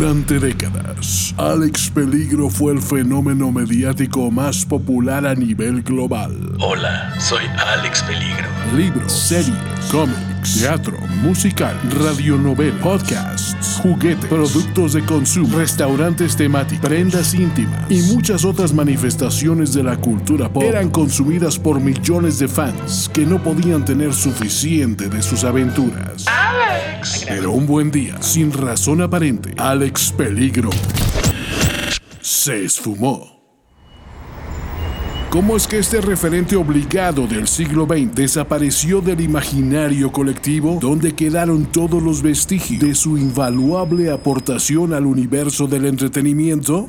Durante décadas, Alex Peligro fue el fenómeno mediático más popular a nivel global. Hola, soy Alex Peligro. Libros, series, cómics, teatro, musical, radionovela, podcasts, juguetes, productos de consumo, restaurantes temáticos, prendas íntimas y muchas otras manifestaciones de la cultura pop eran consumidas por millones de fans que no podían tener suficiente de sus aventuras. Pero un buen día, sin razón aparente, Alex Peligro se esfumó. ¿Cómo es que este referente obligado del siglo XX desapareció del imaginario colectivo donde quedaron todos los vestigios de su invaluable aportación al universo del entretenimiento?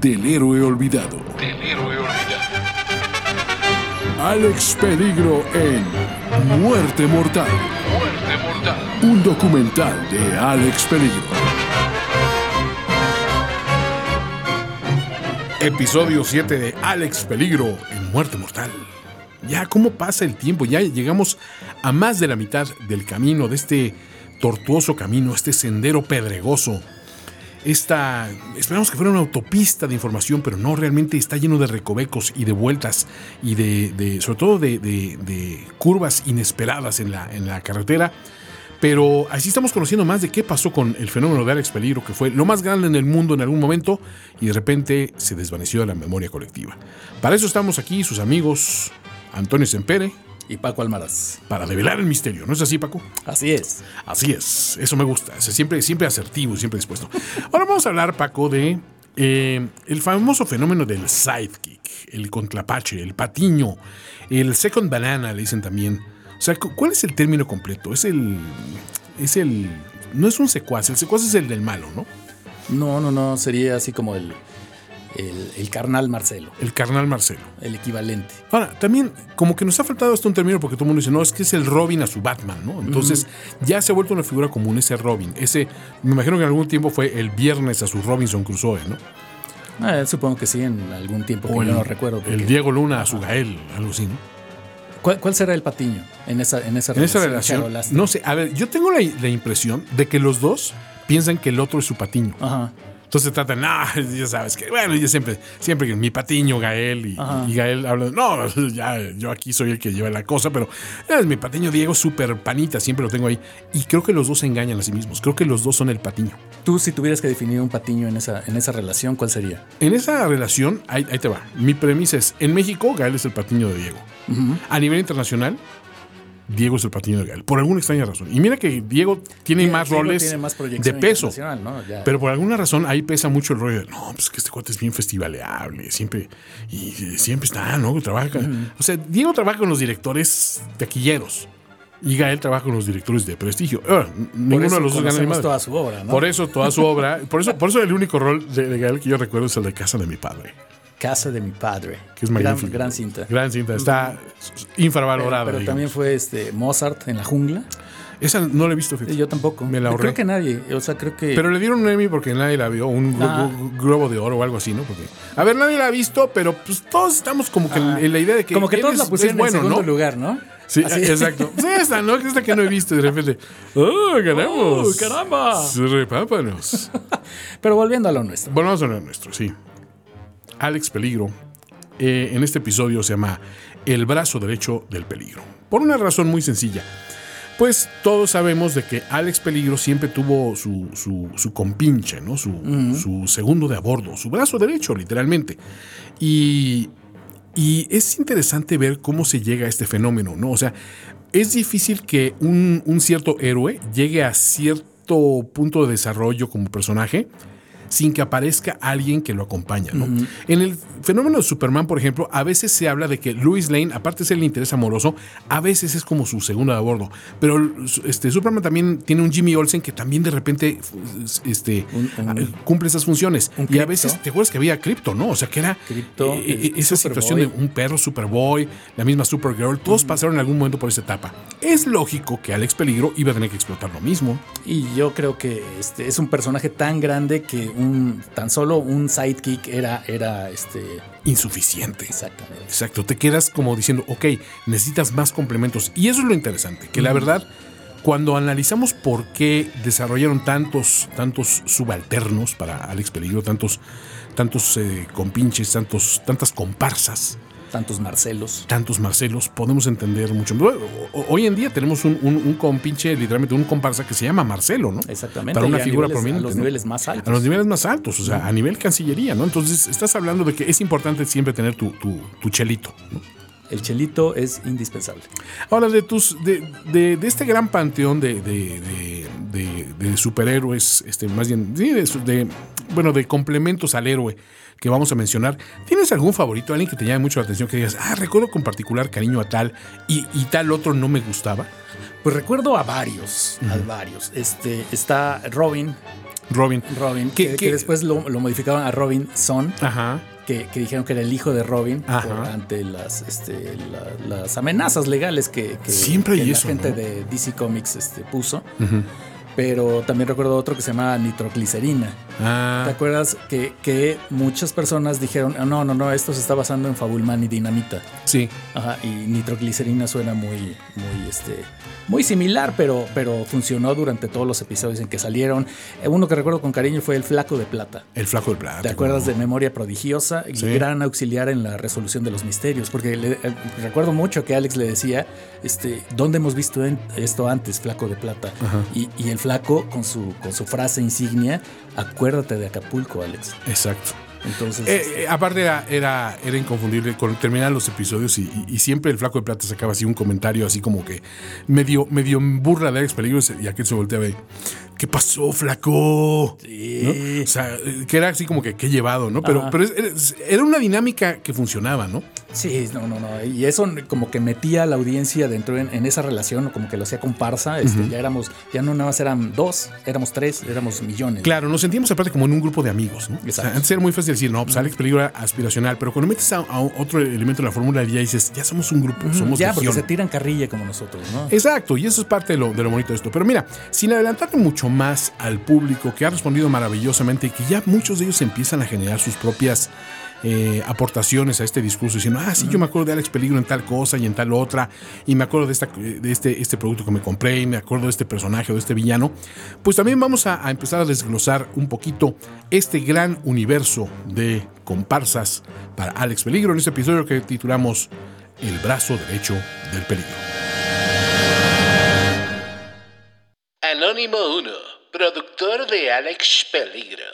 del héroe olvidado. Del héroe olvidado. Alex Peligro en Muerte Mortal, Muerte mortal. un documental de Alex Peligro. Episodio 7 de Alex Peligro en Muerte Mortal. Ya, ¿cómo pasa el tiempo? Ya llegamos a más de la mitad del camino, de este tortuoso camino, este sendero pedregoso. Esta, esperamos que fuera una autopista de información, pero no, realmente está lleno de recovecos y de vueltas y de, sobre todo de, de- curvas inesperadas en la, en la carretera. Pero así estamos conociendo más de qué pasó con el fenómeno de Alex Peligro, que fue lo más grande en el mundo en algún momento y de repente se desvaneció de la memoria colectiva. Para eso estamos aquí, sus amigos Antonio Sempere, Y Paco Almaraz. para develar el misterio. ¿No es así, Paco? Así es. Así es, eso me gusta. Siempre, siempre asertivo, siempre dispuesto. Ahora vamos a hablar, Paco, de eh, el famoso fenómeno del sidekick, el contrapache, el patiño, el second banana, le dicen también. O sea, cu- ¿cuál es el término completo? Es el. Es el. No es un secuaz, el secuaz es el del malo, ¿no? No, no, no. Sería así como el, el, el carnal Marcelo. El carnal Marcelo. El equivalente. Ahora, también, como que nos ha faltado hasta un término porque todo el mundo dice, no, es que es el Robin a su Batman, ¿no? Entonces, ya se ha vuelto una figura común ese Robin. Ese, me imagino que en algún tiempo fue el viernes a su Robinson Crusoe, ¿no? Ah, supongo que sí, en algún tiempo que yo no recuerdo. porque- el Diego Luna a su Gael, algo así, ¿no? ¿Cuál, cuál será el patiño en esa, en esa En esa relación, no sé, a ver, yo tengo la, la impresión de que los dos piensan que el otro es su patiño. Ajá. Entonces tratan, ah, ya sabes que, bueno, yo siempre, siempre que mi patiño Gael y, Gael hablan, no, ya, yo aquí soy el que lleva la cosa, pero es mi patiño Diego súper panita, siempre lo tengo ahí. Y creo que los dos se engañan a sí mismos, creo que los dos son el patiño. Tú, si tuvieras que definir un patiño en esa, en esa relación, ¿cuál sería? En esa relación, ahí, ahí te va. Mi premisa es, en México, Gael es el patiño de Diego. A nivel internacional, Diego es el patiño de Gael, por alguna extraña razón. Y mira que Diego tiene Diego- más Diego roles tiene más de peso. Pero por alguna razón ahí pesa mucho el rollo de, no, pues que este cuate es bien festivaleable, siempre, y siempre está, ¿no? Trabaja. O sea, Diego trabaja con los directores taquilleros. Y Gael trabaja con los directores de prestigio. Por ninguno de los dos gana ni toda su obra, ¿no? Por eso toda su obra, por eso, por eso el único rol de, de Gael que yo recuerdo es el de Casa de mi padre, Casa de mi padre. que es gran, gran cinta. Gran cinta, está infravalorada. pero digamos. también fue este Mozart en la jungla. Esa no la he visto, fíjate. Yo tampoco. Me la ahorré. Creo que nadie. O sea, creo que. Pero le dieron un Emmy porque nadie la vio, un Ah. glo- globo de oro o algo así, ¿no? Porque, a ver, nadie la ha visto, pero pues todos estamos como que en, en la idea de que. como que todos la pusieron bueno, en segundo ¿no? lugar, ¿no? Sí, Así. exacto. Sí, esta, ¿no? Esta que no he visto y de repente. ¡Oh, ganamos! ¡Oh, caramba! Repápanos. Pero volviendo a lo nuestro. Bueno, vamos a lo nuestro, sí. Alex Peligro, eh, en este episodio se llama El brazo derecho del peligro. Por una razón muy sencilla. Pues todos sabemos de que Alex Peligro siempre tuvo su, su, su compinche, ¿no? Su, su segundo de a bordo, su brazo derecho, literalmente. Y, y es interesante ver cómo se llega a este fenómeno, ¿no? O sea, es difícil que un, un cierto héroe llegue a cierto punto de desarrollo como personaje sin que aparezca alguien que lo acompaña. ¿no? En el fenómeno de Superman, por ejemplo, a veces se habla de que Louis Lane, aparte de ser el interés amoroso, a veces es como su segundo de bordo. Pero este, Superman también tiene un Jimmy Olsen que también de repente este, cumple esas funciones. Y a veces, ¿te acuerdas que había Crypto, no? O sea, que era Crypto, eh, eh, esa situación de un perro Superboy, la misma Supergirl, todos pasaron en algún momento por esa etapa. Es lógico que Alex Peligro iba a tener que explotar lo mismo. Y yo creo que este es un personaje tan grande que un tan solo un sidekick era era este Insuficiente. exactamente. Exacto, te quedas como diciendo, ok, necesitas más complementos. Y eso es lo interesante, que la verdad, cuando analizamos por qué desarrollaron tantos, tantos subalternos para Alex Peligro, tantos, tantos eh, compinches, tantos, tantas comparsas, Tantos Marcelos. tantos Marcelos, podemos entender mucho. Hoy en día tenemos un, un, un compinche, literalmente un comparsa que se llama Marcelo, ¿no? Exactamente. Para una y figura niveles- prominente. A los ¿no? niveles más altos. A los niveles más altos, o sea, a nivel cancillería, ¿no? Entonces, estás hablando de que es importante siempre tener tu, tu, tu chelito, ¿no? El chelito es indispensable. Ahora, de tus. de, de- de este gran panteón de, de- de- de- de superhéroes, este, más bien, de- bueno, de complementos al héroe que vamos a mencionar, ¿tienes algún favorito? Alguien que te llame mucho la atención, que digas, ah, recuerdo con particular cariño a tal y, y tal otro no me gustaba? Pues recuerdo a varios, a varios. Este está Robin, Robin. Robin, ¿Qué- que, después lo, lo modificaron a Robin Son, Ajá. que, que dijeron que era el hijo de Robin por- ante las, este, la- las amenazas legales que, que- Siempre que la gente ¿no? de DC Comics este, puso. Ujú. Pero también recuerdo otro que se llama nitroglicerina. ¿Te Ah, acuerdas que, que muchas personas dijeron, "Ah, no, no, no, esto se está basando en Fabulman y Dinamita? sí. Ajá, y nitroglicerina suena muy, muy, este, muy similar, pero, pero funcionó durante todos los episodios en que salieron. Eh, Uno que recuerdo con cariño fue el Flaco de Plata. El flaco del plata. ¿Te acuerdas ¿cómo de Memoria Prodigiosa? Y Sí. gran auxiliar en la resolución de los misterios. Porque le- eh, recuerdo mucho que Alex le decía, este, ¿dónde hemos visto en- esto antes, Flaco de Plata? Ajá. Y, y el Flaco con su, con su frase insignia, acuérdate de Acapulco, Alex. Exacto. Entonces, Eh, eh, aparte era, era, era inconfundible con terminar los episodios y, y- y siempre el flaco de plata sacaba así un comentario así como que medio, medio burla de Alex Peligro y aquel se volteaba y ¿qué pasó, flaco? Sí. ¿No? O sea, que era así como que qué llevado, ¿no? Pero, Ajá. pero era una dinámica que funcionaba, ¿no? Sí, no, no, no. Y eso como que metía a la audiencia dentro en, en esa relación, como que lo hacía comparsa. Este, Ya éramos, ya no nada más eran dos, éramos tres, éramos millones. Claro, nos sentíamos aparte como en un grupo de amigos, ¿no? O sea, antes era muy fácil decir, no, pues Alex Peligro era aspiracional, pero cuando metes a, a otro elemento de la fórmula ya dices, ya somos un grupo, somos ya, porque se tiran carrilla como nosotros, ¿no? Exacto, y eso es parte de lo, de lo bonito de esto. Pero mira, sin adelantarle mucho más al público que ha respondido maravillosamente y que ya muchos de ellos empiezan a generar sus propias eh, aportaciones a este discurso, diciendo, ah, sí, yo me acuerdo de Alex Peligro en tal cosa y en tal otra, y me acuerdo de, este, este producto que me compré, y me acuerdo de este personaje o de este villano, pues también vamos a empezar a desglosar un poquito este gran universo de comparsas para Alex Peligro en este episodio que titulamos El brazo derecho del peligro. Anónimo 1, productor de Alex Peligro.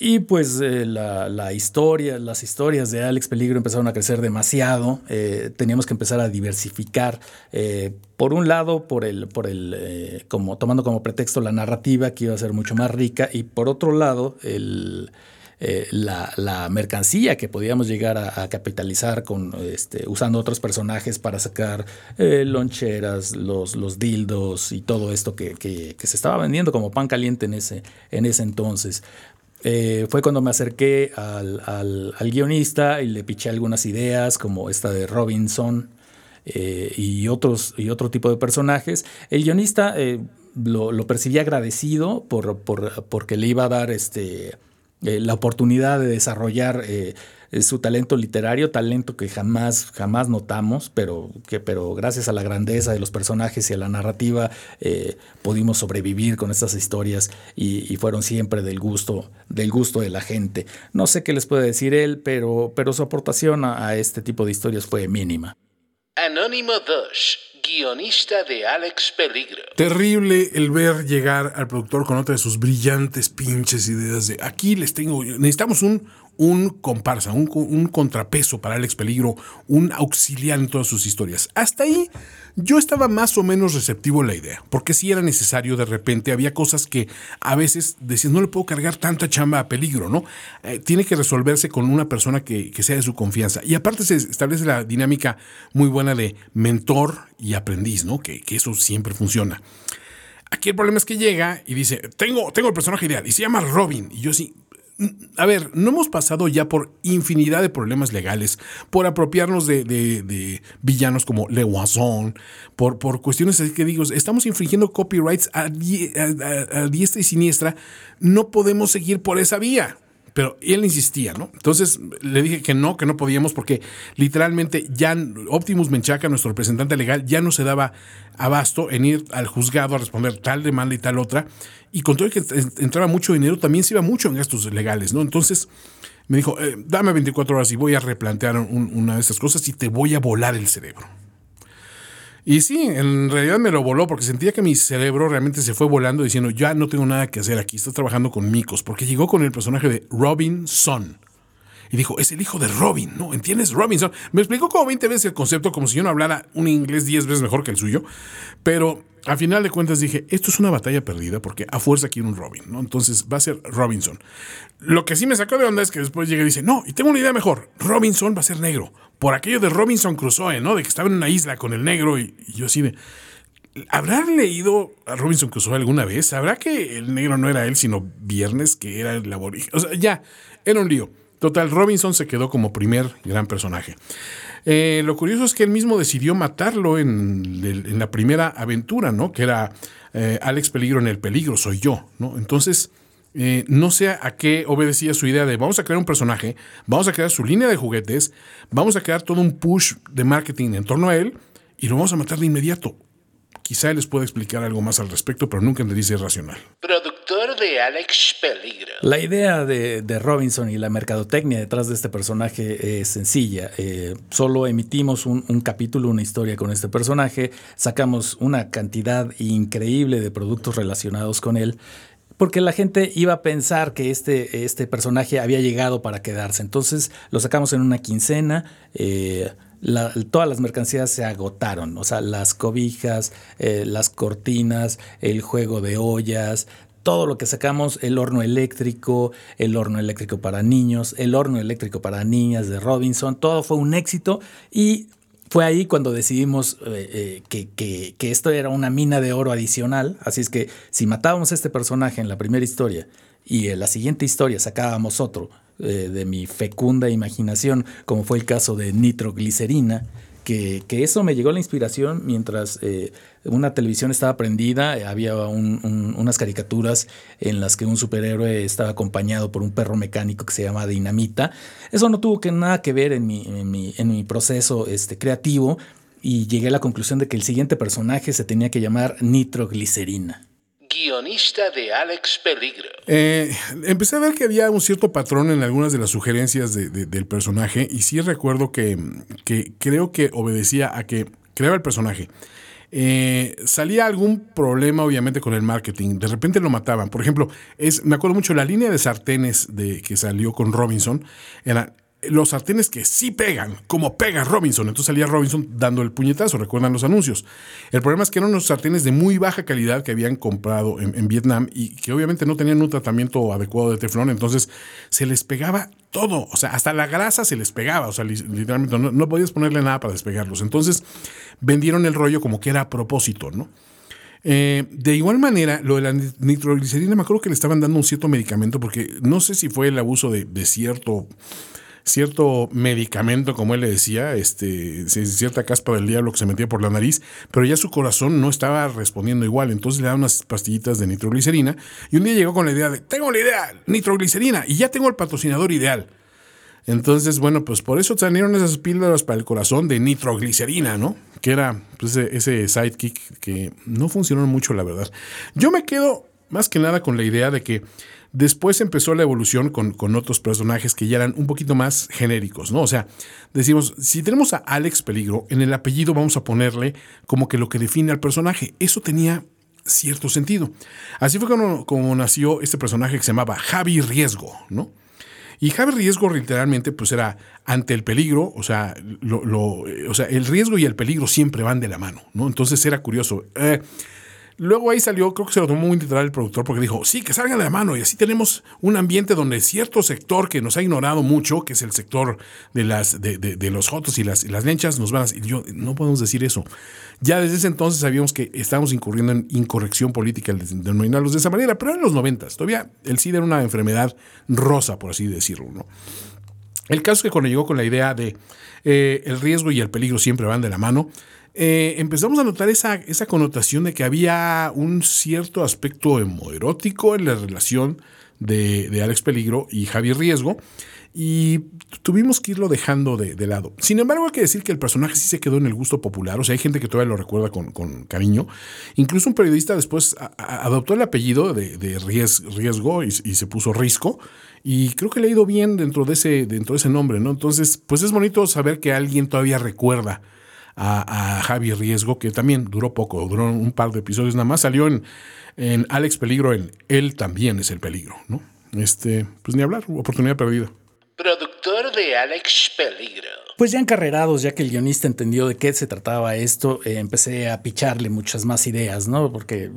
Y pues eh, la, la historia, las historias de Alex Peligro empezaron a crecer demasiado. Eh, teníamos que empezar a diversificar. eh, por un lado, por el, por el, como tomando como pretexto la narrativa que iba a ser mucho más rica, y por otro lado, el, eh, la, la mercancía que podíamos llegar a, capitalizar con este, usando otros personajes para sacar eh, loncheras, los, los dildos y todo esto que, que- se estaba vendiendo como pan caliente en ese, en ese entonces. Eh, fue cuando me acerqué al, al- al guionista y le piché algunas ideas, como esta de Robinson y, otros, y otro tipo de personajes. El guionista lo, lo percibía agradecido por, por- porque le iba a dar este, eh, la oportunidad de desarrollar eh, eh, su talento literario, talento que jamás, jamás notamos, pero, que, pero gracias a la grandeza de los personajes y a la narrativa pudimos sobrevivir con estas historias y, y fueron siempre del gusto, del gusto de la gente. No sé qué les puede decir él, pero, pero su aportación a, este tipo de historias fue mínima. Anónimo 2, guionista de Alex Peligro. Terrible el ver llegar al productor con otra de sus brillantes pinches ideas de aquí les tengo, necesitamos un, un comparsa, un, contrapeso para Alex Peligro, un auxiliar en todas sus historias. Hasta ahí yo estaba más o menos receptivo a la idea, porque si era necesario de repente, había cosas que a veces decías, no le puedo cargar tanta chamba a Peligro, ¿no? Eh, tiene que resolverse con una persona que, que sea de su confianza. Y aparte se establece la dinámica muy buena de mentor y aprendiz, ¿no? Que, que eso siempre funciona. Aquí el problema es que llega y dice, tengo, tengo el personaje ideal y se llama Robin. Y yo sí, a ver, no hemos pasado ya por infinidad de problemas legales, por apropiarnos de, villanos como Le Guasón, por, por cuestiones que digo, estamos infringiendo copyrights a diestra y siniestra, no podemos seguir por esa vía. Pero él insistía, ¿no? Entonces le dije que no, que no podíamos porque literalmente ya Optimus Menchaca, nuestro representante legal, ya no se daba abasto en ir al juzgado a responder tal demanda y tal otra. Y con todo que entraba mucho dinero, también se iba mucho en gastos legales, ¿no? Entonces me dijo, eh, dame 24 horas y voy a replantear una de esas cosas y te voy a volar el cerebro. Y sí, en realidad me lo voló porque sentía que mi cerebro realmente se fue volando diciendo, ya no tengo nada que hacer aquí, estás trabajando con micos, porque llegó con el personaje de Robinson. Y dijo, es el hijo de Robin, ¿no? ¿Entiendes? Robinson. Me explicó como 20 veces el concepto, como si yo no hablara un inglés 10 veces mejor que el suyo. Pero al final de cuentas dije, esto es una batalla perdida porque a fuerza quiere un Robin, ¿no? Entonces va a ser Robinson. Lo que sí me sacó de onda es que después llega y dice, no, y tengo una idea mejor, Robinson va a ser negro. Por aquello de Robinson Crusoe, ¿no? De que estaba en una isla con el negro y, yo así de... ¿Habrá leído a Robinson Crusoe alguna vez? ¿Sabrá que el negro no era él, sino Viernes, que era el aborigen? O sea, ya, era un lío. Total, Robinson se quedó como primer gran personaje. Eh, lo curioso es que él mismo decidió matarlo en, la primera aventura, ¿no? Que era eh, Alex Peligro en el peligro, soy yo, ¿no? Entonces, eh, no sé a qué obedecía su idea de vamos a crear un personaje, vamos a crear su línea de juguetes, vamos a crear todo un push de marketing en torno a él y lo vamos a matar de inmediato. Quizá él les pueda explicar algo más al respecto, pero nunca le dice racional. De Alex Peligro. La idea de, Robinson y la mercadotecnia detrás de este personaje es sencilla. Eh, solo emitimos un, capítulo, una historia con este personaje, sacamos una cantidad increíble de productos relacionados con él porque la gente iba a pensar que este, este personaje había llegado para quedarse. Entonces lo sacamos en una quincena. Eh, todas las mercancías se agotaron, o sea, las cobijas, eh, las cortinas, el juego de ollas, todo lo que sacamos, el horno eléctrico, el horno eléctrico para niños, el horno eléctrico para niñas de Robinson, todo fue un éxito y fue ahí cuando decidimos eh, eh, que, esto era una mina de oro adicional. Así es que si matábamos a este personaje en la primera historia y en la siguiente historia sacábamos otro eh, de mi fecunda imaginación, como fue el caso de nitroglicerina, que, eso me llegó la inspiración mientras eh, una televisión estaba prendida, eh, había unas caricaturas en las que un superhéroe estaba acompañado por un perro mecánico que se llama Dinamita. Eso no tuvo que, nada que ver en mi, en mi, proceso este, creativo y llegué a la conclusión de que el siguiente personaje se tenía que llamar Nitroglicerina guionista de Alex Peligro. Eh, empecé a ver que había un cierto patrón en algunas de las sugerencias del personaje y sí recuerdo que, creo que obedecía a que creaba el personaje. Eh, salía algún problema obviamente con el marketing, de repente lo mataban. Por ejemplo, es, me acuerdo mucho la línea de sartenes de, que salió con Robinson, era los sartenes que sí pegan, como pega Robinson. Entonces salía Robinson dando el puñetazo, recuerdan los anuncios. El problema es que eran unos sartenes de muy baja calidad que habían comprado en, Vietnam y que obviamente no tenían un tratamiento adecuado de teflón, entonces se les pegaba todo, o sea, hasta la grasa se les pegaba, o sea, literalmente no, podías ponerle nada para despegarlos. Entonces vendieron el rollo como que era a propósito, ¿no? Eh, de igual manera, lo de la nitroglicerina, me acuerdo que le estaban dando un cierto medicamento, porque no sé si fue el abuso de, de cierto cierto medicamento, como él le decía, este, cierta caspa del diablo que se metía por la nariz, pero ya su corazón no estaba respondiendo igual, entonces le daban unas pastillitas de nitroglicerina y un día llegó con la idea de, tengo la idea, nitroglicerina, y ya tengo el patrocinador ideal. Entonces, bueno, pues por eso salieron esas píldoras para el corazón de nitroglicerina, ¿no? Que era pues, ese sidekick que no funcionó mucho, la verdad. Yo me quedo más que nada con la idea de que Después empezó la evolución con, otros personajes que ya eran un poquito más genéricos, ¿no? O sea, decimos, si tenemos a Alex Peligro, en el apellido vamos a ponerle como que lo que define al personaje. Eso tenía cierto sentido. Así fue como, como nació este personaje que se llamaba Javi Riesgo, ¿no? Y Javi Riesgo literalmente pues era ante el peligro, o sea, eh, o sea, el riesgo y el peligro siempre van de la mano, ¿no? Entonces era curioso. Eh, Luego ahí salió, creo que se lo tomó muy literal el productor porque dijo, sí, que salgan de la mano y así tenemos un ambiente donde cierto sector que nos ha ignorado mucho, que es el sector de, las, de, de, los jotos y las, las lenchas, nos van a... Y yo, no podemos decir eso. Ya desde ese entonces sabíamos que estábamos incurriendo en incorrección política al denominarlos de esa manera, pero en los noventas, todavía el SIDA era una enfermedad rosa, por así decirlo, ¿no? El caso es que cuando llegó con la idea de eh, el riesgo y el peligro siempre van de la mano, eh, empezamos a notar esa, esa connotación de que había un cierto aspecto hemoerótico en la relación de, de Alex Peligro y Javier Riesgo y tuvimos que irlo dejando de, lado. Sin embargo, hay que decir que el personaje sí se quedó en el gusto popular, o sea, hay gente que todavía lo recuerda con, cariño. Incluso un periodista después adoptó el apellido de, Riesgo y, se puso Risco, y creo que le ha ido bien dentro de, ese, dentro de ese nombre, ¿no? Entonces, pues es bonito saber que alguien todavía recuerda a, Javi Riesgo, que también duró poco, duró un par de episodios nada más, salió en, en Alex Peligro, en Él también es el peligro, ¿no? Este, pues ni hablar, oportunidad perdida. Productor de Alex Peligro. Pues ya encarrerados, ya que el guionista entendió de qué se trataba esto, eh, empecé a picharle muchas más ideas, ¿no? Porque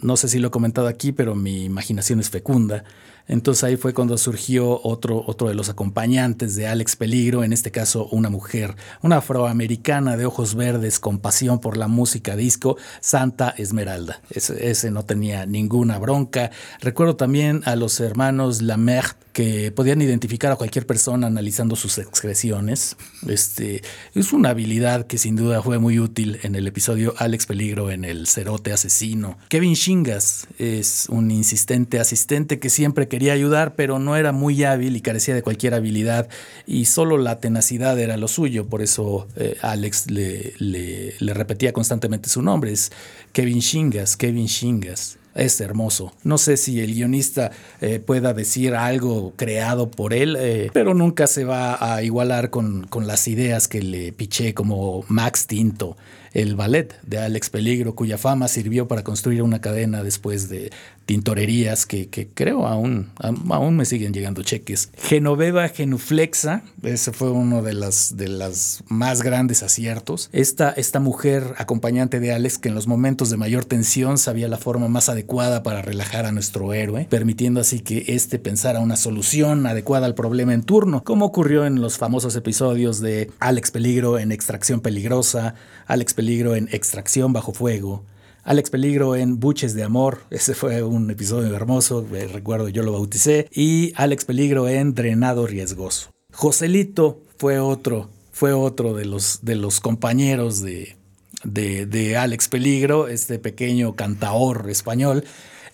no sé si lo he comentado aquí, pero mi imaginación es fecunda. Entonces ahí fue cuando surgió otro, otro de los acompañantes de Alex Peligro, en este caso una mujer, una afroamericana de ojos verdes con pasión por la música disco, Santa Esmeralda. Ese, ese no tenía ninguna bronca. Recuerdo también a los hermanos Lamert que podían identificar a cualquier persona analizando sus expresiones. Este, es una habilidad que sin duda fue muy útil en el episodio Alex Peligro en el Cerote Asesino. Kevin Shingas es un insistente asistente que siempre quería ayudar, pero no era muy hábil y carecía de cualquier habilidad y solo la tenacidad era lo suyo. Por eso eh, Alex le, le, le repetía constantemente su nombre. Es Kevin Shingas, Kevin Shingas es hermoso. No sé si el guionista eh, pueda decir algo creado por él, eh, pero nunca se va a igualar con, con las ideas que le piché como Max Tinto el ballet de Alex Peligro, cuya fama sirvió para construir una cadena después de tintorerías que, creo aún, aún me siguen llegando cheques. Genoveva Genuflexa, ese fue uno de las, de las más grandes aciertos. Esta, esta mujer acompañante de Alex que en los momentos de mayor tensión sabía la forma más adecuada para relajar a nuestro héroe, permitiendo así que éste pensara una solución adecuada al problema en turno, como ocurrió en los famosos episodios de Alex Peligro en Extracción Peligrosa, Alex Peligro en Extracción Bajo Fuego, Alex Peligro en Buches de Amor, ese fue un episodio hermoso, eh, recuerdo yo lo bauticé, y Alex Peligro en Drenado Riesgoso. Joselito fue otro, fue otro de los, de los compañeros de, de, de Alex Peligro, este pequeño cantaor español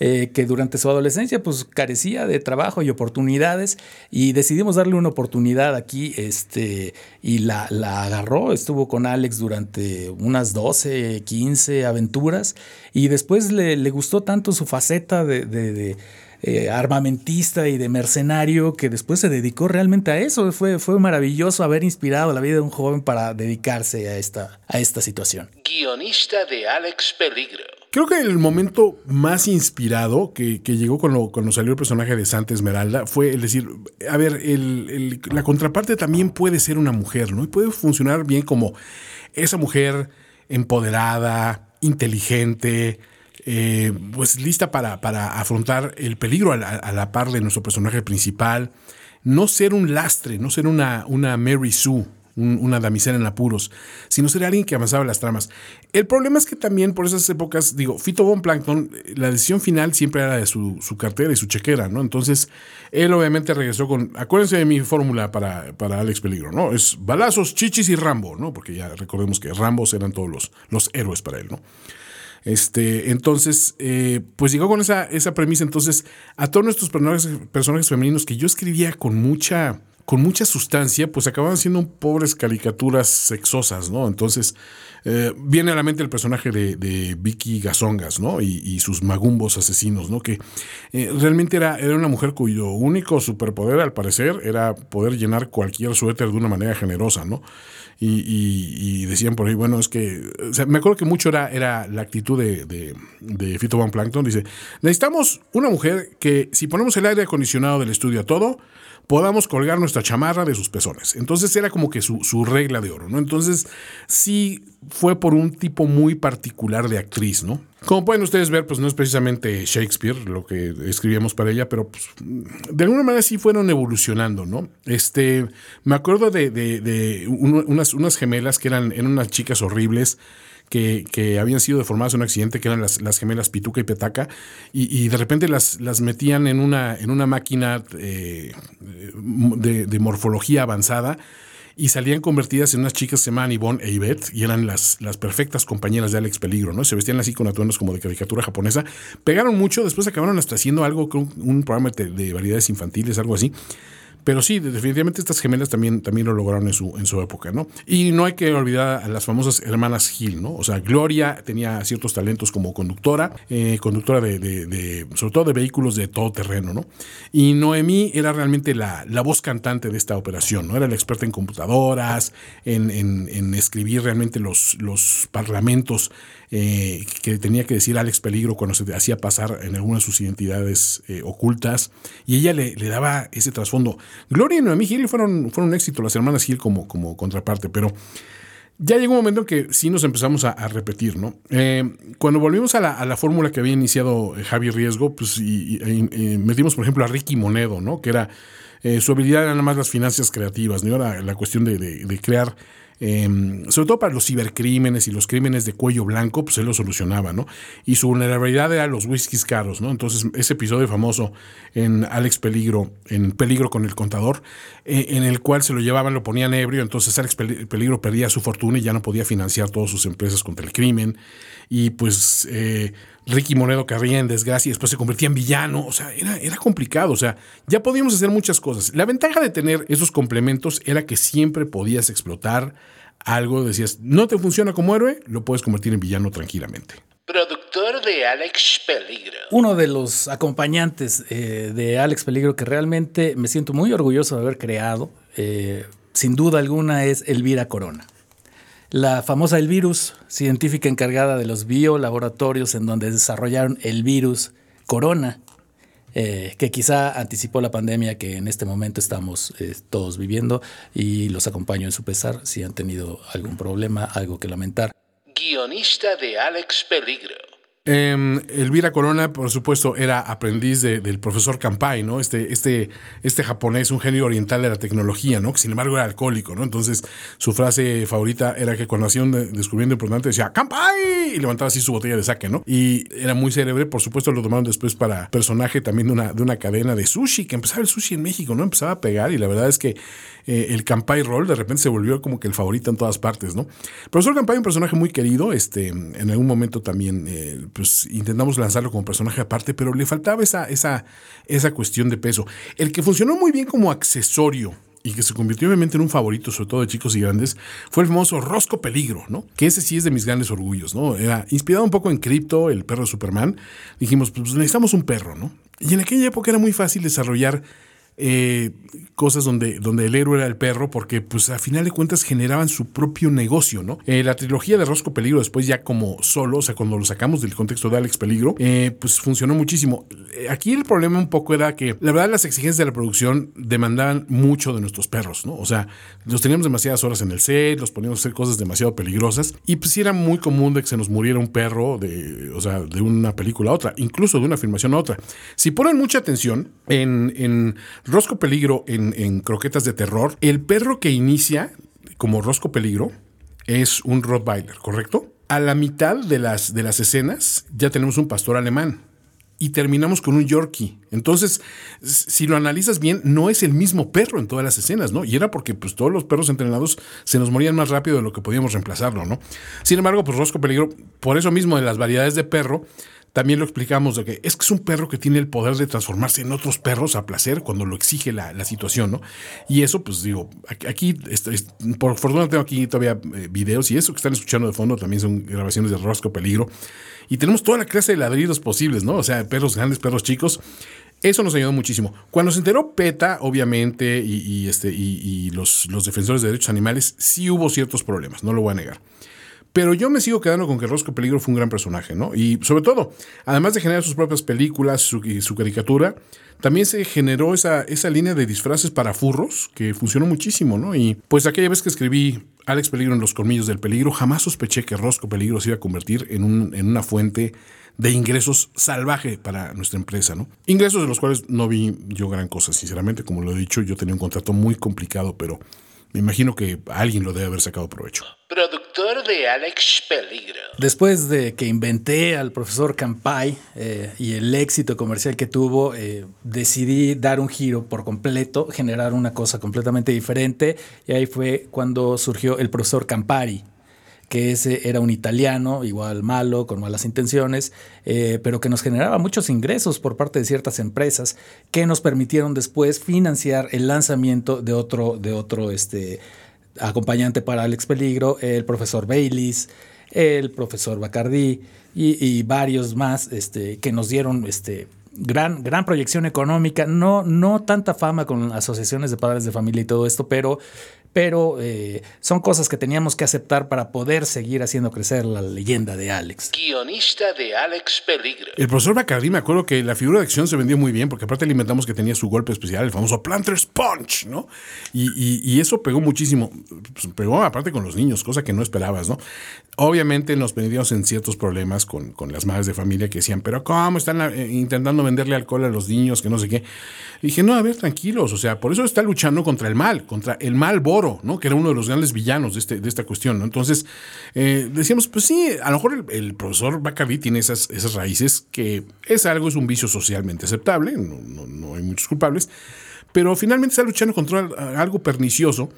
eh, que durante su adolescencia pues carecía de trabajo y oportunidades y decidimos darle una oportunidad aquí este, y la, la agarró, estuvo con Alex durante unas 12, 15 aventuras y después le, le gustó tanto su faceta de, eh, armamentista y de mercenario que después se dedicó realmente a eso. Fue, fue maravilloso haber inspirado la vida de un joven para dedicarse a esta, a esta situación. Guionista de Alex Peligro. Creo que el momento más inspirado que, llegó cuando, cuando, salió el personaje de Santa Esmeralda fue el decir, a ver, la contraparte también puede ser una mujer, ¿no? Y puede funcionar bien como esa mujer empoderada, inteligente, eh, pues lista para, para, afrontar el peligro a la, par de nuestro personaje principal, no ser un lastre, no ser una, una Mary Sue una damisela en apuros, sino ser alguien que avanzaba las tramas. El problema es que también por esas épocas, digo, Fito Von Plankton, la decisión final siempre era de su, cartera y su chequera, ¿no? Entonces, él obviamente regresó con, acuérdense de mi fórmula para, para Alex Peligro, ¿no? Es balazos, chichis y Rambo, ¿no? Porque ya recordemos que Rambos eran todos los, los héroes para él, ¿no? Este, entonces, eh, pues llegó con esa, esa premisa. Entonces, a todos nuestros personajes, personajes femeninos que yo escribía con mucha con mucha sustancia, pues acababan siendo pobres caricaturas sexosas, ¿no? Entonces, eh, viene a la mente el personaje de, Vicky Gazongas, ¿no? Y, sus magumbos asesinos, ¿no? Que eh, realmente era, era una mujer cuyo único superpoder, al parecer, era poder llenar cualquier suéter de una manera generosa, ¿no? Y, decían por ahí, bueno, es que, o sea, me acuerdo que mucho era, era la actitud de, de, de Fito Van Plankton, dice, necesitamos una mujer que si ponemos el aire acondicionado del estudio a todo, podamos colgar nuestra chamarra de sus pezones. Entonces era como que su, regla de oro, ¿no? Entonces sí fue por un tipo muy particular de actriz, ¿no? Como pueden ustedes ver, pues no es precisamente Shakespeare lo que escribíamos para ella, pero pues, de alguna manera sí fueron evolucionando, ¿no? Este, me acuerdo de, unas, unas gemelas que eran, eran unas chicas horribles que, habían sido deformadas en un accidente, que eran las, gemelas Pituca y Petaca, y, de repente las, las, metían en una, en una máquina eh, de, morfología avanzada y salían convertidas en unas chicas que se llamaban e Yvette y eran las, las perfectas compañeras de Alex Peligro, ¿no? Se vestían así con atuendos como de caricatura japonesa. Pegaron mucho, después acabaron hasta haciendo algo un programa de variedades infantiles, algo así. Pero sí, definitivamente estas gemelas también, también lo lograron en su, en su época, ¿no? Y no hay que olvidar a las famosas hermanas Gil, ¿no? O sea, Gloria tenía ciertos talentos como conductora, eh, conductora de, sobre todo de vehículos de todo terreno, ¿no? Y Noemí era realmente la, la voz cantante de esta operación, ¿no? Era la experta en computadoras, en, en, escribir realmente los, los parlamentos eh, que tenía que decir Alex Peligro cuando se hacía pasar en alguna de sus identidades eh, ocultas, y ella le, le daba ese trasfondo. Gloria y Noemí Gil fueron, fueron un éxito, las hermanas Gil como, como contraparte, pero ya llegó un momento en que sí nos empezamos a, repetir, ¿no? Eh, cuando volvimos a la, fórmula que había iniciado Javi Riesgo, pues y, metimos, por ejemplo, a Ricky Monedo, ¿no? Que era su habilidad era nada más las finanzas creativas, ¿no? Era la cuestión de crear Em, sobre todo para los cibercrímenes y los crímenes de cuello blanco, pues él lo solucionaba, ¿no? Y su vulnerabilidad era los whiskies caros, ¿no? Entonces, ese episodio famoso en Alex Peligro, en Peligro con el contador, eh, en el cual se lo llevaban, lo ponían ebrio, entonces Alex Peligro perdía su fortuna y ya no podía financiar todas sus empresas contra el crimen. Y pues eh, Ricky Monedo caía en desgracia y después se convertía en villano. O sea, era, era complicado. O sea, ya podíamos hacer muchas cosas. La ventaja de tener esos complementos era que siempre podías explotar algo, decías, no te funciona como héroe, lo puedes convertir en villano tranquilamente. Productor de Alex Peligro. Uno de los acompañantes eh, de Alex Peligro que realmente me siento muy orgulloso de haber creado, eh, sin duda alguna, es Elvira Corona. La famosa El Virus, científica encargada de los biolaboratorios en donde desarrollaron el virus Corona, eh, que quizá anticipó la pandemia que en este momento estamos eh, todos viviendo y los acompaño en su pesar si han tenido algún problema, algo que lamentar. Guionista de Alex Peligro. Eh, Elvira Corona, por supuesto, era aprendiz del profesor Kampai, ¿no? Este, este, este japonés, un genio oriental de la tecnología, ¿no? Que sin embargo era alcohólico, ¿no? Entonces, su frase favorita era que cuando hacía un descubrimiento importante decía ¡Kampai! y levantaba así su botella de sake, ¿no? Y era muy célebre, por supuesto, lo tomaron después para personaje también de una, de una cadena de sushi, que empezaba el sushi en México, ¿no? Empezaba a pegar y la verdad es que eh, el Campai Roll de repente se volvió como que el favorito en todas partes, ¿no? Profesor Campai, un personaje muy querido, este, en algún momento también, eh, pues intentamos lanzarlo como personaje aparte, pero le faltaba esa, esa, esa cuestión de peso. El que funcionó muy bien como accesorio y que se convirtió obviamente en un favorito, sobre todo de chicos y grandes, fue el famoso Rosco Peligro, ¿no? Que ese sí es de mis grandes orgullos, ¿no? Era inspirado un poco en Crypto, el perro Superman. Dijimos, pues necesitamos un perro, ¿no? Y en aquella época era muy fácil desarrollar eh, cosas donde, donde el héroe era el perro, porque pues a final de cuentas generaban su propio negocio, ¿no? Eh, la trilogía de Rosco Peligro, después ya como solo, o sea, cuando lo sacamos del contexto de Alex Peligro, eh, pues funcionó muchísimo. Aquí el problema un poco era que, la verdad, las exigencias de la producción demandaban mucho de nuestros perros, ¿no? O sea, los teníamos demasiadas horas en el set, los poníamos a hacer cosas demasiado peligrosas, y pues era muy común de que se nos muriera un perro de, o sea, de una película a otra, incluso de una filmación a otra. Si ponen mucha atención en, en Rosco Peligro en, croquetas de terror, el perro que inicia como Rosco Peligro es un Rottweiler, ¿correcto? A la mitad de las, de las escenas ya tenemos un pastor alemán y terminamos con un Yorkie. Entonces, si lo analizas bien, no es el mismo perro en todas las escenas, ¿no? Y era porque pues todos los perros entrenados se nos morían más rápido de lo que podíamos reemplazarlo, ¿no? Sin embargo, pues Rosco Peligro, por eso mismo de las variedades de perro, también lo explicamos de que es que es un perro que tiene el poder de transformarse en otros perros a placer cuando lo exige la, la situación, ¿no? Y eso, pues digo, aquí, por fortuna tengo aquí todavía eh, videos y eso que están escuchando de fondo también son grabaciones de Rosco Peligro. Y tenemos toda la clase de ladridos posibles, ¿no? O sea, perros grandes, perros chicos. Eso nos ayudó muchísimo. Cuando se enteró PETA, obviamente, y, este, y los, los defensores de derechos animales, sí hubo ciertos problemas, no lo voy a negar. Pero yo me sigo quedando con que Rosco Peligro fue un gran personaje, ¿no? Y sobre todo, además de generar sus propias películas su, y su caricatura, también se generó esa, esa línea de disfraces para furros que funcionó muchísimo, ¿no? Y pues aquella vez que escribí Alex Peligro en Los Colmillos del Peligro, jamás sospeché que Rosco Peligro se iba a convertir en, un, en una fuente de ingresos salvaje para nuestra empresa, ¿no? Ingresos de los cuales no vi yo gran cosa, sinceramente, como lo he dicho, yo tenía un contrato muy complicado, pero me imagino que alguien lo debe haber sacado provecho. Productor de Alex Peligro. Después de que inventé al profesor Campai eh, y el éxito comercial que tuvo, eh, decidí dar un giro por completo, generar una cosa completamente diferente. Y ahí fue cuando surgió el profesor Campari, que ese era un italiano, igual malo, con malas intenciones, eh, pero que nos generaba muchos ingresos por parte de ciertas empresas que nos permitieron después financiar el lanzamiento de otro, de otro este, acompañante para Alex Peligro, el profesor Baileys, el profesor Bacardí y, y varios más este, que nos dieron este, gran, gran proyección económica, no, no tanta fama con asociaciones de padres de familia y todo esto, pero, pero eh, son cosas que teníamos que aceptar para poder seguir haciendo crecer la leyenda de Alex. Guionista de Alex Peligro. El profesor Bacardí, me acuerdo que la figura de acción se vendió muy bien, porque aparte le inventamos que tenía su golpe especial, el famoso Planter's Punch, ¿no? Y, y- y eso pegó muchísimo. Pues, pegó aparte con los niños, cosa que no esperabas, ¿no? Obviamente nos metíamos en ciertos problemas con, con las madres de familia que decían, pero ¿cómo están eh, intentando venderle alcohol a los niños? Que no sé qué. Y dije, no, a ver, tranquilos, o sea, por eso está luchando contra el mal, contra el mal Que era uno de los grandes villanos de, este, de esta cuestión. Entonces, eh, decíamos, pues sí, a lo mejor el, profesor Bacardi tiene esas, esas raíces que es algo, es un vicio socialmente aceptable, no, no- no hay muchos culpables, pero finalmente está luchando contra algo pernicioso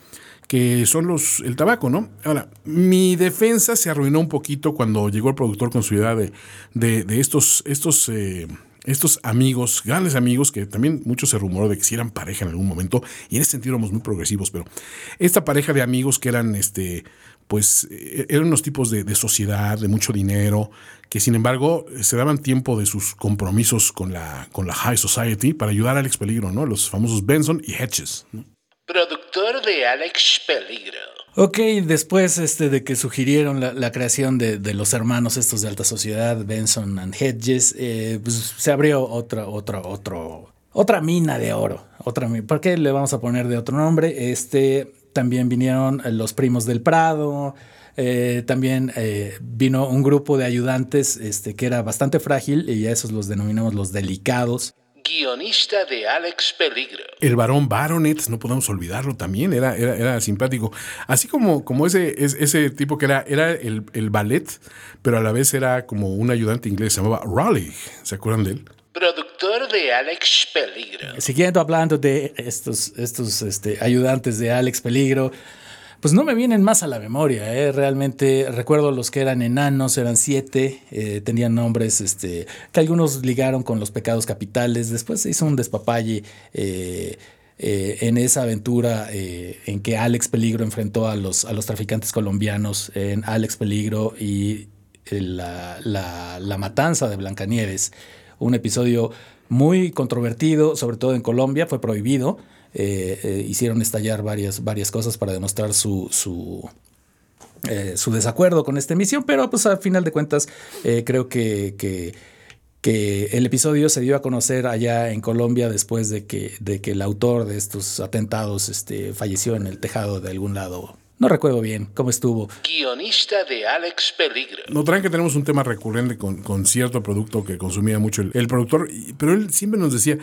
que son los el tabaco, ¿no? Ahora, mi defensa se arruinó un poquito cuando llegó el productor con su idea de, de, de estos, estos, eh, estos amigos, grandes amigos, que también mucho se rumoró de que si eran pareja en algún momento, y en ese sentido éramos muy progresivos, pero esta pareja de amigos que eran, este, pues, eh, eran unos tipos de, sociedad, de mucho dinero, que sin embargo se daban tiempo de sus compromisos con la, con la High Society para ayudar a Alex Peligro, ¿no? Los famosos Benson y Hedges. Productor de Alex Peligro. Ok, después este, de que sugirieron la, creación de, de los hermanos estos de alta sociedad, Benson and Hedges, eh, pues se abrió otra, otra, otro, otra mina de oro. Otra, ¿Por qué le vamos a poner de otro nombre? Este, también vinieron los primos del Prado. eh, también eh, vino un grupo de ayudantes este, que era bastante frágil y a esos los denominamos los delicados. Guionista de Alex Peligro. El varón Baronet, no podemos olvidarlo también, era, era, era simpático. Así como, como ese, es- ese tipo que era, era el, el ballet, pero a la vez era como un ayudante inglés, se llamaba Raleigh. ¿Se acuerdan de él? Productor de Alex Peligro. Siguiendo hablando de estos, estos este, ayudantes de Alex Peligro, pues no me vienen más a la memoria. ¿eh? Realmente recuerdo los que eran enanos, eran siete, eh, tenían nombres este, que algunos ligaron con los pecados capitales. Después se hizo un despapalle. eh, eh, en esa aventura en que Alex Peligro enfrentó a los, a los traficantes colombianos en Alex Peligro y la- la matanza de Blancanieves. Un episodio muy controvertido, sobre todo en Colombia, fue prohibido. Eh, eh, hicieron estallar varias, varias cosas para demostrar su, su, eh, su desacuerdo con esta emisión, pero pues al final de cuentas eh, creo que, que, que el episodio se dio a conocer allá en Colombia después de que, de que el autor de estos atentados este, falleció en el tejado de algún lado. No recuerdo bien cómo estuvo. Guionista de Alex Peligro. Notarán que tenemos un tema recurrente con, con cierto producto que consumía mucho el, el productor, pero él siempre nos decía,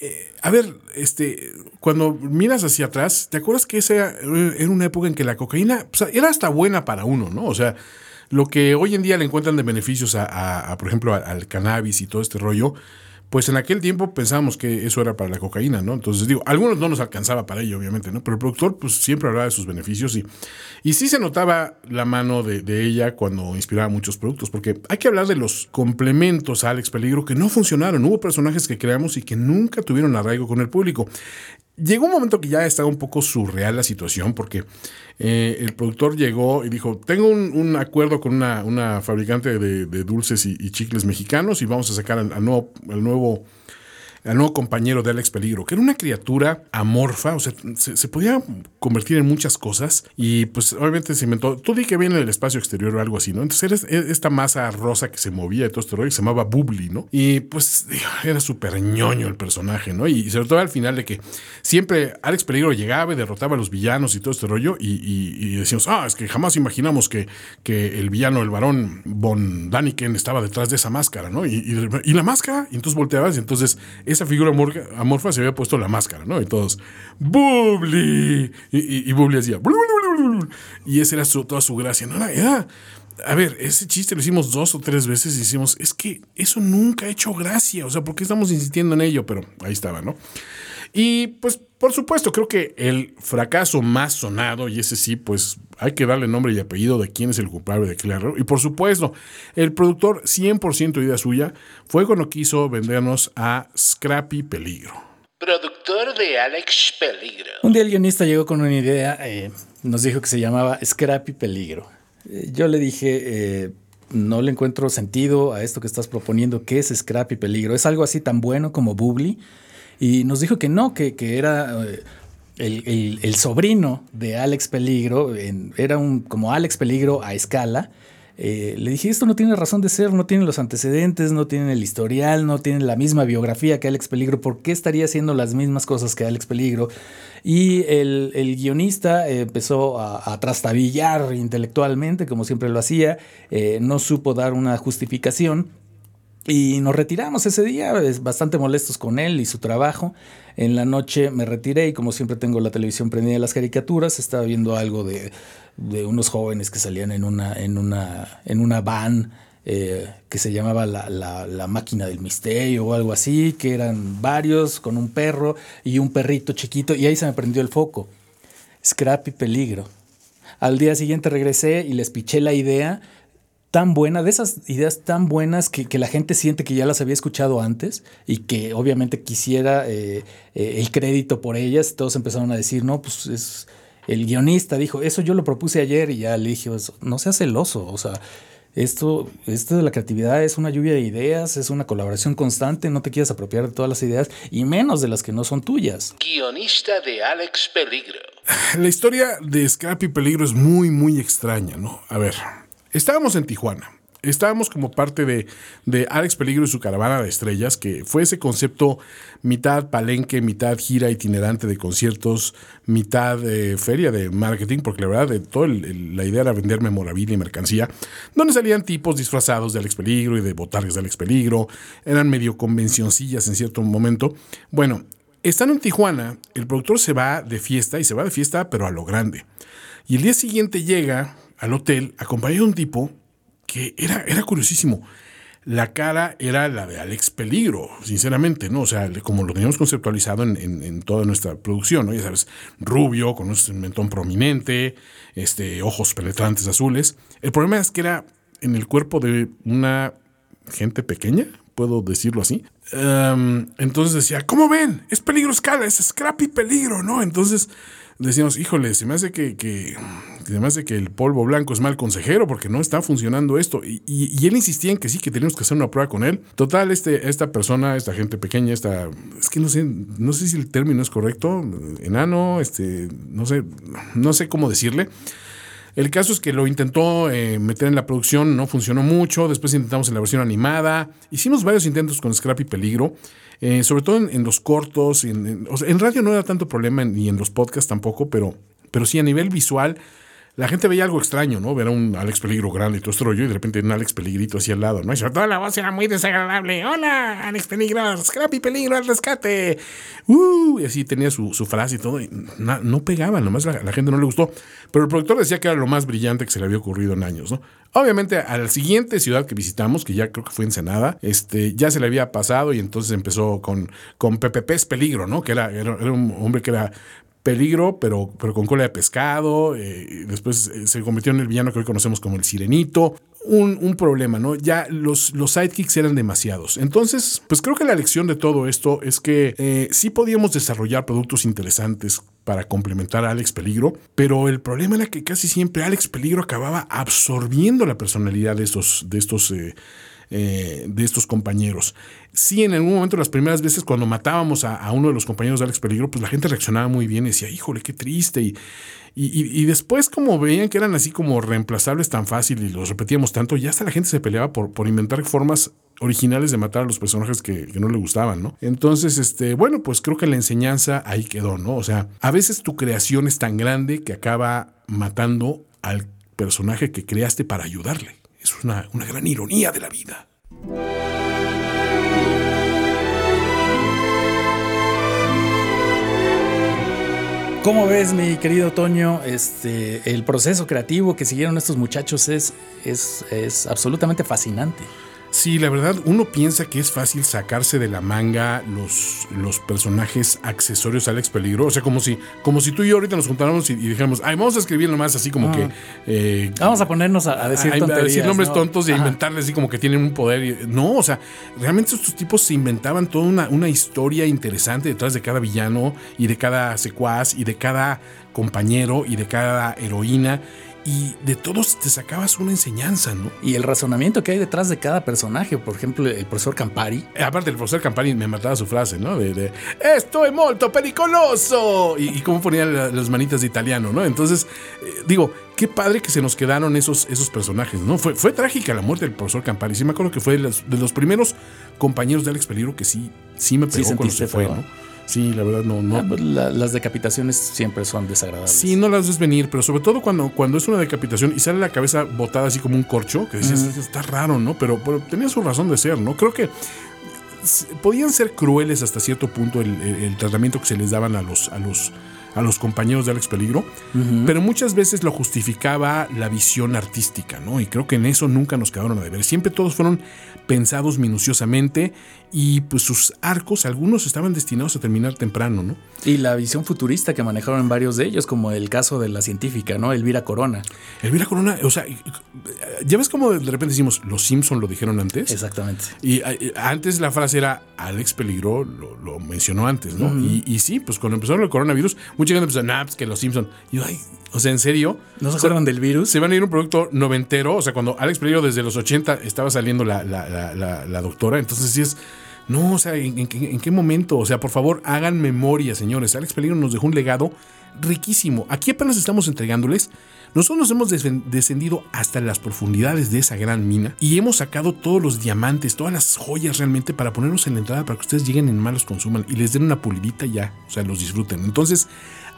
eh, a ver, este, cuando miras hacia atrás, ¿te acuerdas que esa era una época en que la cocaína era hasta buena para uno, ¿no? O sea, lo que hoy en día le encuentran de beneficios a, a- a, por ejemplo, al cannabis y todo este rollo, pues en aquel tiempo pensábamos que eso era para la cocaína, ¿no? Entonces digo, algunos no nos alcanzaba para ello, obviamente, ¿no? Pero el productor pues siempre hablaba de sus beneficios y, y sí se notaba la mano de, de ella cuando inspiraba muchos productos, porque hay que hablar de los complementos a Alex Peligro que no funcionaron. Hubo personajes que creamos y que nunca tuvieron arraigo con el público. Llegó un momento que ya estaba un poco surreal la situación porque eh, el productor llegó y dijo, tengo un, un acuerdo con una, una fabricante de, dulces y, chicles mexicanos y vamos a sacar al nuevo, al nuevo al nuevo compañero de Alex Peligro, que era una criatura amorfa, o sea, se, podía convertir en muchas cosas y pues obviamente se inventó, tú di que viene del espacio exterior o algo así, ¿no? Entonces era esta masa rosa que se movía y todo este rollo, se llamaba Bubbly, ¿no? Y pues era súper ñoño el personaje, ¿no? Y sobre todo al final de que siempre Alex Peligro llegaba y derrotaba a los villanos y todo este rollo y, decíamos, ah, es que jamás imaginamos que, que el villano, el varón Von Daniken estaba detrás de esa máscara, ¿no? Y la máscara, y entonces volteabas y entonces esa figura amorfa se había puesto la máscara, ¿no? Y todos, ¡Bubli! Y, y, y Bubli hacía, y esa era toda su gracia, ¿no? A ver, ese chiste lo hicimos dos o tres veces y decimos, es que eso nunca ha hecho gracia, o sea, ¿por qué estamos insistiendo en ello? Pero ahí estaba, ¿no? Y pues, por supuesto, creo que el fracaso más sonado, y ese sí, pues hay que darle nombre y apellido de quién es el culpable de Claro. Y por supuesto, el productor 100% idea suya fue cuando quiso vendernos a Scrappy Peligro. Productor de Alex Peligro. Un día el guionista llegó con una idea, eh, nos dijo que se llamaba Scrappy Peligro. Eh, yo le dije, eh, no le encuentro sentido a esto que estás proponiendo, ¿qué es Scrappy Peligro? ¿Es algo así tan bueno como Bubbly? Y nos dijo que no, que, que era eh, el, el, sobrino de Alex Peligro, era un como Alex Peligro a escala. Eh, le dije, esto no tiene razón de ser, no tiene los antecedentes, no tiene el historial, no tiene la misma biografía que Alex Peligro, ¿por qué estaría haciendo las mismas cosas que Alex Peligro? Y el, el guionista empezó a, a, trastabillar intelectualmente, como siempre lo hacía, eh, no supo dar una justificación y nos retiramos ese día, bastante molestos con él y su trabajo. En la noche me retiré y como siempre tengo la televisión prendida de las caricaturas, estaba viendo algo de, de unos jóvenes que salían en una, en una, en una van eh, que se llamaba la, la, la, máquina del misterio o algo así, que eran varios con un perro y un perrito chiquito y ahí se me prendió el foco. Scrappy Peligro. Al día siguiente regresé y les piché la idea tan buena, de esas ideas tan buenas que, que, la gente siente que ya las había escuchado antes y que obviamente quisiera eh, eh, el crédito por ellas. Todos empezaron a decir, no, pues es el guionista dijo, eso yo lo propuse ayer y ya le dije, no seas celoso, o sea, esto, esto de la creatividad es una lluvia de ideas, es una colaboración constante, no te quieras apropiar de todas las ideas y menos de las que no son tuyas. Guionista de Alex Peligro. La historia de Scrappy Peligro es muy, muy extraña, ¿no? A ver, Estábamos en Tijuana. Estábamos como parte de, Alex Peligro y su caravana de estrellas, que fue ese concepto mitad palenque, mitad gira itinerante de conciertos, mitad eh, feria de marketing, porque la verdad de todo la idea era vender memorabilia y mercancía, donde salían tipos disfrazados de Alex Peligro y de botargas de Alex Peligro, eran medio convencioncillas en cierto momento. Bueno, estando en Tijuana, el productor se va de fiesta y se va de fiesta, pero a lo grande. Y el día siguiente llega al hotel acompañado de un tipo que era, era curiosísimo. La cara era la de Alex Peligro, sinceramente, ¿no? O sea, como lo teníamos conceptualizado en, en, toda nuestra producción, ¿no? Ya sabes, rubio, con un mentón prominente, este, ojos penetrantes azules. El problema es que era en el cuerpo de una gente pequeña, puedo decirlo así. Um, entonces decía, ¿cómo ven? Es peligro escala, es scrappy peligro, ¿no? Entonces decíamos, híjole, se me hace que, que, se me que el polvo blanco es mal consejero porque no está funcionando esto. Y, y, y, él insistía en que sí, que teníamos que hacer una prueba con él. Total, este, esta persona, esta gente pequeña, esta, es que no sé, no sé si el término es correcto, enano, este, no sé, no sé cómo decirle. El caso es que lo intentó eh, meter en la producción, no funcionó mucho. Después intentamos en la versión animada. Hicimos varios intentos con Scrappy Peligro, eh, sobre todo en, los cortos. En, en, o sea, en, radio no era tanto problema, ni en los podcasts tampoco, pero, pero sí a nivel visual la gente veía algo extraño, ¿no? Ver a un Alex Peligro grande y todo esto rollo y de repente un Alex Peligrito así al lado, ¿no? Y sobre todo la voz era muy desagradable. Hola, Alex Peligro, Scrappy Peligro al rescate. Uh, y así tenía su, frase y todo. No pegaba, nomás la, gente no le gustó. Pero el productor decía que era lo más brillante que se le había ocurrido en años, ¿no? Obviamente, a la siguiente ciudad que visitamos, que ya creo que fue Ensenada, este, ya se le había pasado y entonces empezó con, con Pepe Pez Peligro, ¿no? Que era un hombre que era peligro, pero, pero con cola de pescado. eh, después eh, se convirtió en el villano que hoy conocemos como el Sirenito. Un, problema, ¿no? Ya los, los sidekicks eran demasiados. Entonces, pues creo que la lección de todo esto es que eh, sí podíamos desarrollar productos interesantes para complementar a Alex Peligro, pero el problema era que casi siempre Alex Peligro acababa absorbiendo la personalidad de estos, de estos de estos compañeros. Sí, en algún momento, las primeras veces cuando matábamos a, uno de los compañeros de Alex Peligro, pues la gente reaccionaba muy bien y decía, híjole, qué triste. Y, después, como veían que eran así como reemplazables tan fácil y los repetíamos tanto, ya hasta la gente se peleaba por, por inventar formas originales de matar a los personajes que, que, no le gustaban, ¿no? Entonces, este, bueno, pues creo que la enseñanza ahí quedó, ¿no? O sea, a veces tu creación es tan grande que acaba matando al personaje que creaste para ayudarle. Es una, una gran ironía de la vida. ¿Cómo ves, mi querido Toño? Este, el proceso creativo que siguieron estos muchachos es, es, es absolutamente fascinante. Sí, la verdad, uno piensa que es fácil sacarse de la manga los, los personajes accesorios a Alex Peligro. O sea, como si, como si tú y yo ahorita nos juntáramos y, y dijéramos, ay, vamos a escribir nomás así como ah. que. Eh, vamos a ponernos a, a decir a, tonterías, a decir nombres ¿no? tontos y a inventarles así como que tienen un poder. Y, no, o sea, realmente estos tipos se inventaban toda una, una historia interesante detrás de cada villano y de cada secuaz y de cada compañero y de cada heroína y de todos te sacabas una enseñanza, ¿no? Y el razonamiento que hay detrás de cada personaje, por ejemplo, el profesor Campari. Aparte, el profesor Campari me mataba su frase, ¿no? De, de esto es molto pericoloso. Y, y cómo ponía la, las manitas de italiano, ¿no? Entonces, eh, digo, qué padre que se nos quedaron esos, esos personajes, ¿no? Fue, fue trágica la muerte del profesor Campari. Sí me acuerdo que fue de los, de los primeros compañeros de Alex Peligro que sí, sí me pegó sí cuando se fue. ¿no? Sí, la verdad no. no. Ah, pues la, las decapitaciones siempre son desagradables. Sí, no las ves venir, pero sobre todo cuando, cuando es una decapitación y sale la cabeza botada así como un corcho, que dices, está raro, ¿no? Pero, pero, tenía su razón de ser, ¿no? Creo que podían ser crueles hasta cierto punto el, el, el tratamiento que se les daban a los, a los, a los compañeros de Alex Peligro, uh -huh. pero muchas veces lo justificaba la visión artística, ¿no? Y creo que en eso nunca nos quedaron a deber. Siempre todos fueron pensados minuciosamente y pues sus arcos, algunos estaban destinados a terminar temprano, ¿no? Y la visión futurista que manejaron en varios de ellos, como el caso de la científica, ¿no? Elvira Corona. Elvira Corona, o sea, ya ves como de repente decimos, los Simpson lo dijeron antes. Exactamente. Y antes la frase era, Alex Peligro lo, lo mencionó antes, ¿no? Uh -huh. y, y, sí, pues cuando empezaron el coronavirus, mucha gente empezó, nah, pues que los Simpson. Y yo, ay, o sea, ¿en serio? ¿No se acuerdan del virus? Se van a ir un producto noventero, o sea, cuando Alex Peligro desde los 80 estaba saliendo la, la, la, doctora, entonces sí es... No, o sea, ¿en, en, ¿en, qué momento? O sea, por favor, hagan memoria, señores. Alex Peligro nos dejó un legado riquísimo. Aquí apenas estamos entregándoles. Nosotros nos hemos descendido hasta las profundidades de esa gran mina y hemos sacado todos los diamantes, todas las joyas realmente para ponerlos en la entrada para que ustedes lleguen en malos consuman y les den una pulidita ya, o sea, los disfruten. Entonces,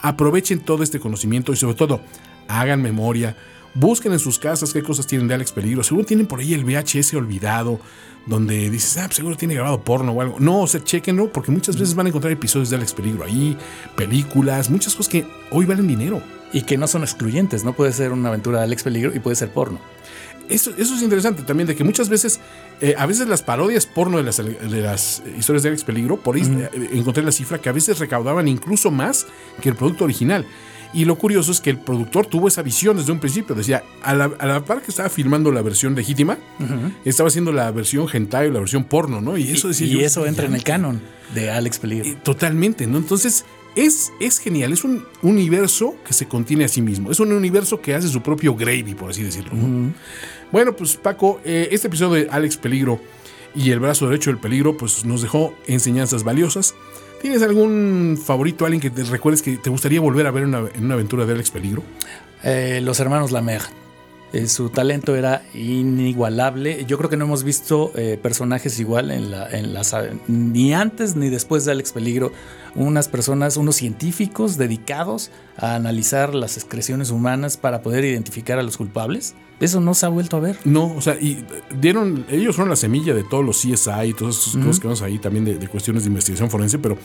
aprovechen todo este conocimiento y sobre todo, hagan memoria. Busquen en sus casas qué cosas tienen de Alex Peligro. Seguro tienen por ahí el VHS olvidado, donde dices, ah, pues seguro tiene grabado porno o algo. No, o sea, chequenlo, porque muchas veces van a encontrar episodios de Alex Peligro ahí, películas, muchas cosas que hoy valen dinero. Y que no son excluyentes, no puede ser una aventura de Alex Peligro y puede ser porno. Eso, eso es interesante también, de que muchas veces, eh, a veces las parodias porno de las, de las historias de Alex Peligro, por ahí eh, encontré la cifra que a veces recaudaban incluso más que el producto original. Y lo curioso es que el productor tuvo esa visión desde un principio. Decía, a la, a la par que estaba filmando la versión legítima, uh -huh. estaba haciendo la versión hentai la versión porno, ¿no? Y eso decía y, yo, eso entra en el canon de Alex Peligro. Eh, totalmente, ¿no? Entonces, es, es genial. Es un universo que se contiene a sí mismo. Es un universo que hace su propio gravy, por así decirlo. Uh -huh. Bueno, pues Paco, eh, este episodio de Alex Peligro y el brazo derecho del peligro, pues nos dejó enseñanzas valiosas. ¿Tienes algún favorito, alguien que te recuerdes que te gustaría volver a ver en una aventura de Alex Peligro? Eh, los hermanos Lamer. Eh, su talento era inigualable. Yo creo que no hemos visto personajes igual en en la ni antes ni después de Alex Peligro. Unas personas, unos científicos dedicados a analizar las excreciones humanas para poder identificar a los culpables. Eso no se ha vuelto a ver. No, o sea, y dieron, ellos fueron la semilla de todos los CSI y todas esas cosas que vemos ahí también de, de, cuestiones de investigación forense, pero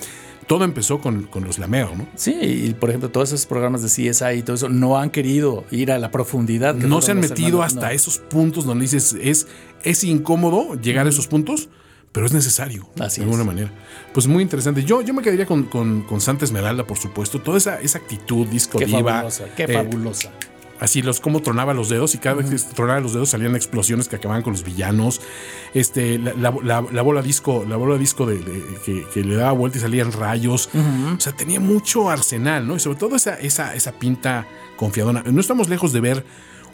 todo empezó con, con los Lameo, ¿no? Sí, y por ejemplo, todos esos programas de CSI y todo eso no han querido ir a la profundidad. no se han metido hasta esos puntos donde dices, es, es incómodo llegar a esos puntos, pero es necesario, Así de alguna manera. Pues muy interesante. Yo, yo me quedaría con, con, con Santa Esmeralda, por supuesto. Toda esa, esa actitud disco Qué diva. fabulosa, qué eh, fabulosa. Así los como tronaba los dedos y cada vez que tronaba los dedos salían explosiones que acababan con los villanos. Este, la, la- la- la bola disco, la bola disco de, de- que, que le daba vuelta y salían rayos. O sea, tenía mucho arsenal, ¿no? Y sobre todo esa, esa, esa pinta confiadona. No estamos lejos de ver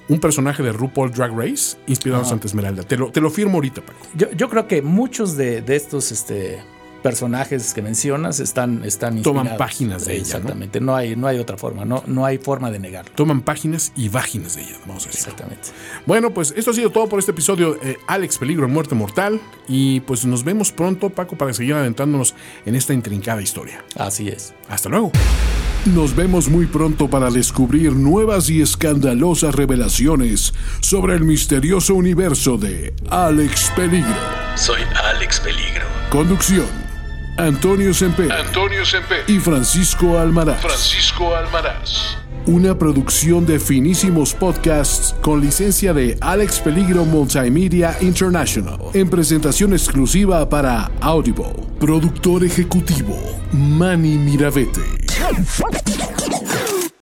un personaje de RuPaul Drag Race inspirado en Santa Esmeralda. Te lo, te lo firmo ahorita, Paco. Yo, yo creo que muchos de, de estos este, personajes que mencionas están, están Toman páginas de ella. Exactamente. ¿no? hay, no hay otra forma. No, no hay forma de negarlo. Toman páginas y váginas de ella, vamos a decir. Exactamente. Bueno, pues esto ha sido todo por este episodio de Alex Peligro en Muerte Mortal. Y pues nos vemos pronto, Paco, para seguir adentrándonos en esta intrincada historia. Así es. Hasta luego. Nos vemos muy pronto para descubrir nuevas y escandalosas revelaciones sobre el misterioso universo de Alex Peligro. Soy Alex Peligro. Conducción: Antonio Semper Antonio Semper. y Francisco Almaraz. Francisco Almaraz. Una producción de finísimos podcasts con licencia de Alex Peligro Multimedia International. En presentación exclusiva para Audible. Productor ejecutivo: Manny Mirabete.